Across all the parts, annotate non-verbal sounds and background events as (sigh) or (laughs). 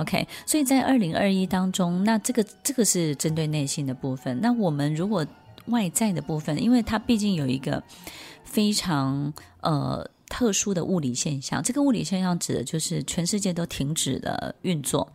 OK，所以在二零二一当中，那这个这个是针对内心的部分。那我们如果外在的部分，因为它毕竟有一个非常呃特殊的物理现象，这个物理现象指的就是全世界都停止了运作，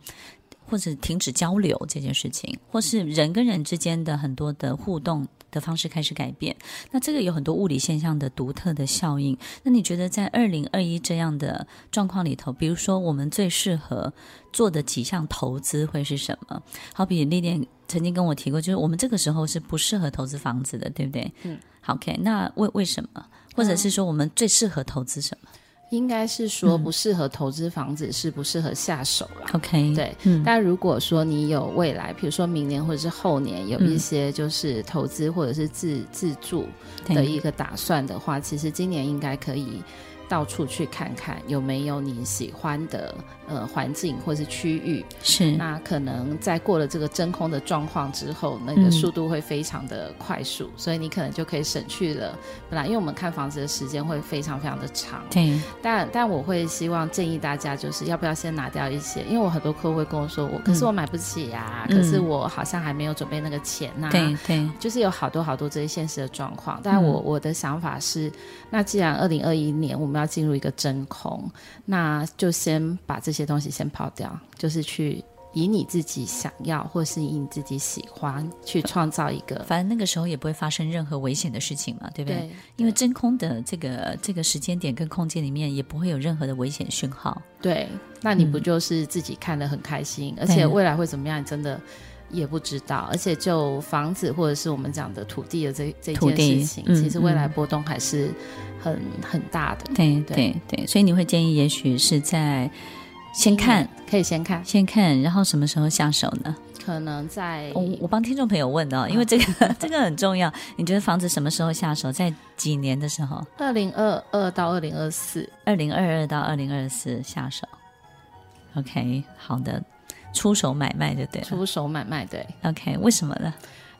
或者停止交流这件事情，或是人跟人之间的很多的互动的方式开始改变。那这个有很多物理现象的独特的效应。那你觉得在二零二一这样的状况里头，比如说我们最适合做的几项投资会是什么？好比丽莲曾经跟我提过，就是我们这个时候是不适合投资房子的，对不对？嗯。好，OK。那为为什么？或者是说我们最适合投资什么？应该是说不适合投资房子，是不适合下手了。OK，对。嗯、但如果说你有未来，比如说明年或者是后年有一些就是投资或者是自自住的一个打算的话，其实今年应该可以。到处去看看有没有你喜欢的呃环境或是区域，是。那可能在过了这个真空的状况之后，那个速度会非常的快速，嗯、所以你可能就可以省去了本来因为我们看房子的时间会非常非常的长，对，但但我会希望建议大家就是要不要先拿掉一些，因为我很多客户会跟我说我可是我买不起呀、啊，嗯、可是我好像还没有准备那个钱呐、啊，对对，就是有好多好多这些现实的状况，但我、嗯、我的想法是，那既然二零二一年我们要进入一个真空，那就先把这些东西先抛掉，就是去以你自己想要，或是以你自己喜欢去创造一个，(laughs) 反正那个时候也不会发生任何危险的事情嘛，对不对？对，因为真空的这个这个时间点跟空间里面也不会有任何的危险讯号。对，那你不就是自己看得很开心，嗯、而且未来会怎么样？真的。也不知道，而且就房子或者是我们讲的土地的这这件事情，嗯、其实未来波动还是很、嗯、很大的。对对对，所以你会建议，也许是在先看，可以先看，先看，然后什么时候下手呢？可能在我我帮听众朋友问的，因为这个、嗯、(laughs) 这个很重要。你觉得房子什么时候下手？在几年的时候？二零二二到二零二四，二零二二到二零二四下手。OK，好的。出手买卖，对不对？出手买卖，对。OK，为什么呢？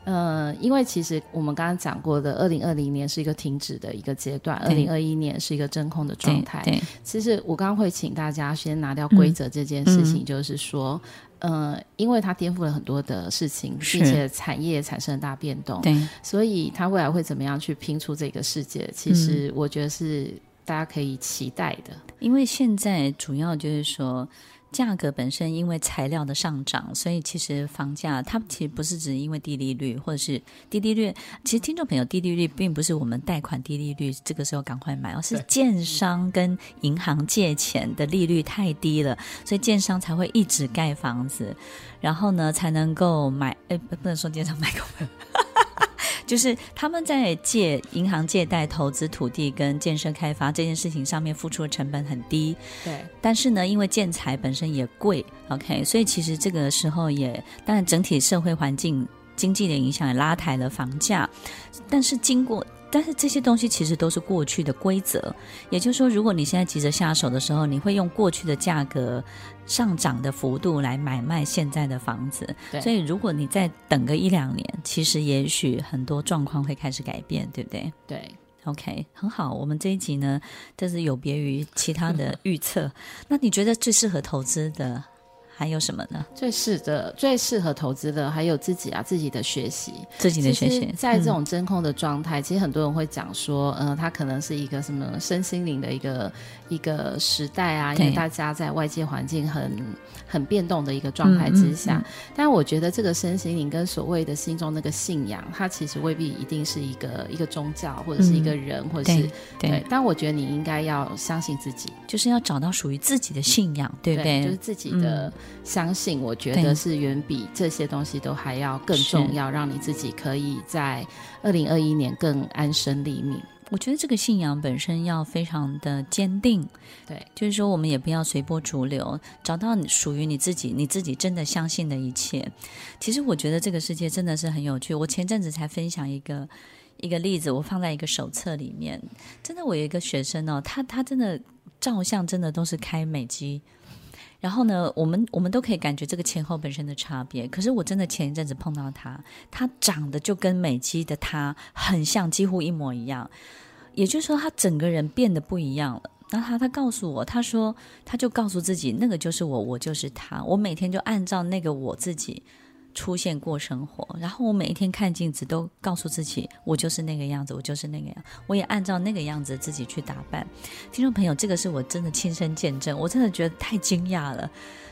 呃，因为其实我们刚刚讲过的，二零二零年是一个停止的一个阶段，二零二一年是一个真空的状态。对，对，其实我刚刚会请大家先拿掉规则这件事情，就是说，嗯、呃，因为它颠覆了很多的事情，并且产业产生了大变动，对，所以它未来会怎么样去拼出这个世界？其实我觉得是大家可以期待的，因为现在主要就是说。价格本身因为材料的上涨，所以其实房价它其实不是只因为低利率或者是低利率。其实听众朋友，低利率并不是我们贷款低利率这个时候赶快买，而是建商跟银行借钱的利率太低了，所以建商才会一直盖房子，然后呢才能够买。哎，不能说建商买空。就是他们在借银行借贷投资土地跟建设开发这件事情上面付出的成本很低，对。但是呢，因为建材本身也贵，OK，所以其实这个时候也当然整体社会环境经济的影响也拉抬了房价，但是经过。但是这些东西其实都是过去的规则，也就是说，如果你现在急着下手的时候，你会用过去的价格上涨的幅度来买卖现在的房子。对。所以，如果你再等个一两年，其实也许很多状况会开始改变，对不对？对。OK，很好。我们这一集呢，这是有别于其他的 (laughs) 预测。那你觉得最适合投资的？还有什么呢？最适的、最适合投资的，还有自己啊，自己的学习，自己的学习。在这种真空的状态，嗯、其实很多人会讲说，嗯、呃，它可能是一个什么身心灵的一个一个时代啊，因为大家在外界环境很很变动的一个状态之下。嗯嗯嗯、但我觉得这个身心灵跟所谓的心中那个信仰，它其实未必一定是一个一个宗教，或者是一个人，嗯、或者是对。但我觉得你应该要相信自己，就是要找到属于自己的信仰，对不对？对就是自己的。嗯相信，我觉得是远比这些东西都还要更重要，让你自己可以在二零二一年更安身立命。我觉得这个信仰本身要非常的坚定，对，就是说我们也不要随波逐流，找到属于你自己、你自己真的相信的一切。其实我觉得这个世界真的是很有趣。我前阵子才分享一个一个例子，我放在一个手册里面。真的，我有一个学生哦，他他真的照相真的都是开美机。然后呢，我们我们都可以感觉这个前后本身的差别。可是我真的前一阵子碰到他，他长得就跟美姬的他很像，几乎一模一样。也就是说，他整个人变得不一样了。那他他告诉我，他说他就告诉自己，那个就是我，我就是他。我每天就按照那个我自己出现过生活，然后我每一天看镜子都告诉自己，我就是那个样子，我就是那个样。我也按照那个样子自己去打扮。听众朋友，这个是我真的亲身见证，我真的觉得太惊讶了。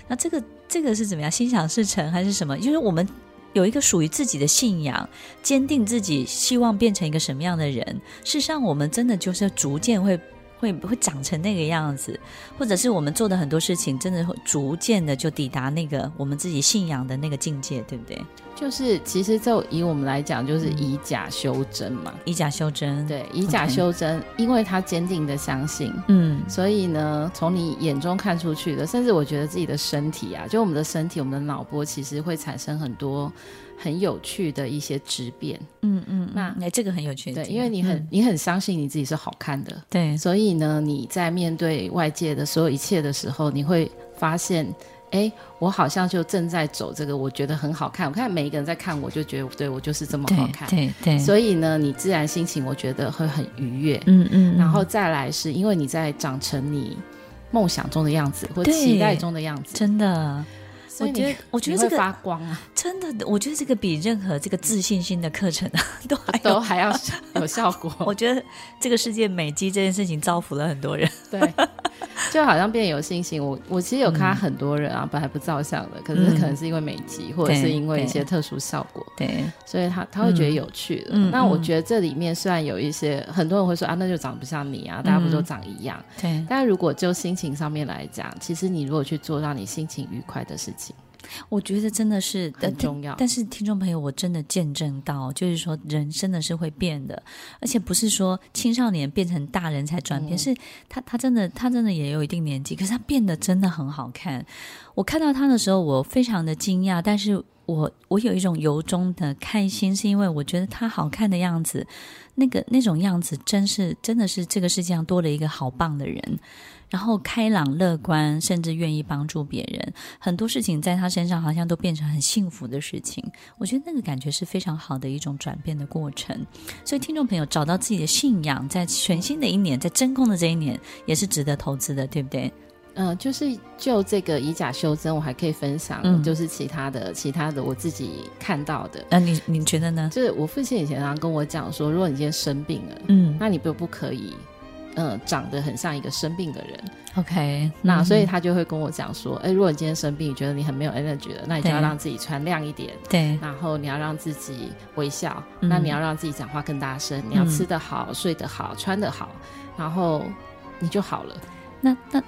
那这个这个是怎么样？心想事成还是什么？就是我们。有一个属于自己的信仰，坚定自己希望变成一个什么样的人。事实上，我们真的就是逐渐会会会长成那个样子，或者是我们做的很多事情，真的会逐渐的就抵达那个我们自己信仰的那个境界，对不对？就是其实就以我们来讲，就是以假修真嘛，以假修真。对，以假修真.因为他坚定的相信，嗯，所以呢，从你眼中看出去的，甚至我觉得自己的身体啊，就我们的身体，我们的脑波，其实会产生很多很有趣的一些质变。嗯嗯，那那这个很有趣，对，因为你很、嗯、你很相信你自己是好看的，对，所以呢，你在面对外界的所有一切的时候，你会发现。哎，我好像就正在走这个，我觉得很好看。我看每一个人在看我，就觉得对我就是这么好看。对对，对。所以呢，你自然心情我觉得会很愉悦。嗯嗯。然后再来是因为你在长成你梦想中的样子，或期待中的样子。真的。我觉得，我觉得这个发光啊，真的，我觉得这个比任何这个自信心的课程啊，都还都还要 (laughs) 有效果。(laughs) 我觉得这个世界美肌这件事情造福了很多人，(laughs) 对，就好像变有信心。我我其实有看很多人啊，嗯、本来不照相的，可是可能是因为美肌，嗯、或者是因为一些特殊效果，对，所以他他会觉得有趣的。嗯、那我觉得这里面虽然有一些很多人会说啊，那就长不像你啊，大家不都长一样？对。但如果就心情上面来讲，其实你如果去做让你心情愉快的事情。我觉得真的是很重要，但是听众朋友，我真的见证到，就是说人真的是会变的，而且不是说青少年变成大人才转变，嗯、是他他真的他真的也有一定年纪，可是他变得真的很好看。我看到他的时候，我非常的惊讶，但是我我有一种由衷的开心，是因为我觉得他好看的样子，那个那种样子，真是真的是这个世界上多了一个好棒的人。然后开朗乐观，甚至愿意帮助别人，很多事情在他身上好像都变成很幸福的事情。我觉得那个感觉是非常好的一种转变的过程。所以听众朋友找到自己的信仰，在全新的一年，在真空的这一年，也是值得投资的，对不对？嗯、呃，就是就这个以假修真，我还可以分享，嗯、就是其他的其他的我自己看到的。那、呃、你你觉得呢？就是我父亲以前常常跟我讲说，如果你今天生病了，嗯，那你不不可以。嗯，长得很像一个生病的人。OK，那所以他就会跟我讲说，哎、嗯，如果你今天生病，你觉得你很没有 energy 的，那你就要让自己穿亮一点。对。然后你要让自己微笑，嗯、那你要让自己讲话更大声，你要吃得好，嗯、睡得好，穿得好，然后你就好了。那那，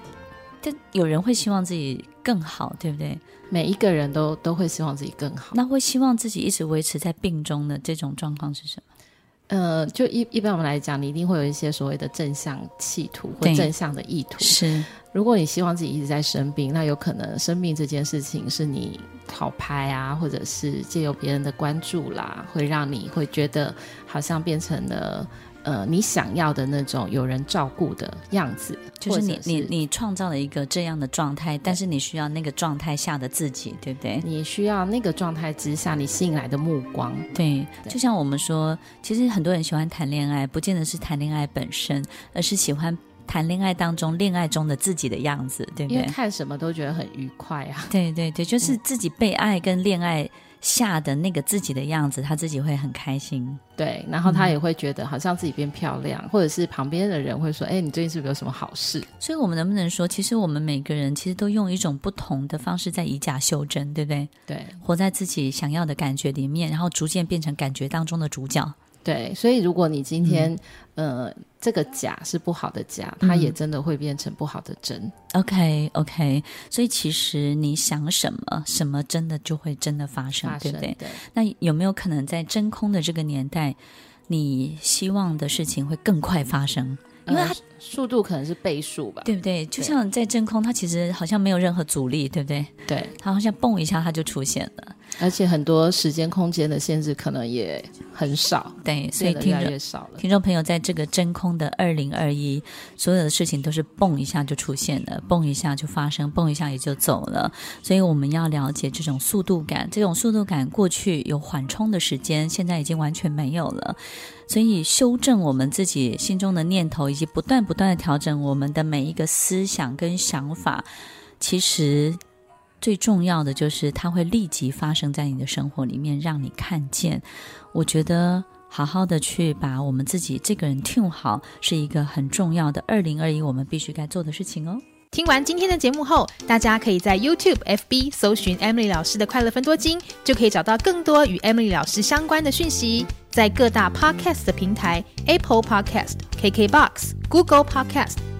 就有人会希望自己更好，对不对？每一个人都都会希望自己更好。那会希望自己一直维持在病中的这种状况是什么？呃，就一一般我们来讲，你一定会有一些所谓的正向企图或正向的意图。是，如果你希望自己一直在生病，那有可能生病这件事情是你讨拍啊，或者是借由别人的关注啦，会让你会觉得好像变成了。呃，你想要的那种有人照顾的样子，就是你是你你创造了一个这样的状态，但是你需要那个状态下的自己，对不对？你需要那个状态之下你吸引来的目光，对。对就像我们说，其实很多人喜欢谈恋爱，不见得是谈恋爱本身，而是喜欢谈恋爱当中恋爱中的自己的样子，对不对？因为看什么都觉得很愉快啊。对对对，就是自己被爱跟恋爱。下的那个自己的样子，他自己会很开心，对，然后他也会觉得好像自己变漂亮，嗯、或者是旁边的人会说：“哎，你最近是不是有什么好事？”所以，我们能不能说，其实我们每个人其实都用一种不同的方式在以假修真，对不对？对，活在自己想要的感觉里面，然后逐渐变成感觉当中的主角。对，所以如果你今天，嗯、呃，这个假是不好的假，它也真的会变成不好的真。嗯、OK，OK，okay, okay, 所以其实你想什么，什么真的就会真的发生，发生对不对？对。那有没有可能在真空的这个年代，你希望的事情会更快发生？因为它、呃、速度可能是倍数吧，对不对？就像在真空，它其实好像没有任何阻力，对不对？对，它好像蹦一下它就出现了。而且很多时间空间的限制可能也很少，对，所以听众越少了。听众朋友，在这个真空的二零二一，所有的事情都是蹦一下就出现了，蹦一下就发生，蹦一下也就走了。所以我们要了解这种速度感，这种速度感过去有缓冲的时间，现在已经完全没有了。所以修正我们自己心中的念头，以及不断不断的调整我们的每一个思想跟想法，其实。最重要的就是，它会立即发生在你的生活里面，让你看见。我觉得好好的去把我们自己这个人 tune 好，是一个很重要的二零二一我们必须该做的事情哦。听完今天的节目后，大家可以在 YouTube、FB 搜寻 Emily 老师的快乐分多金，就可以找到更多与 Emily 老师相关的讯息。在各大 Podcast 的平台，Apple Podcast、KKBox、Google Podcast、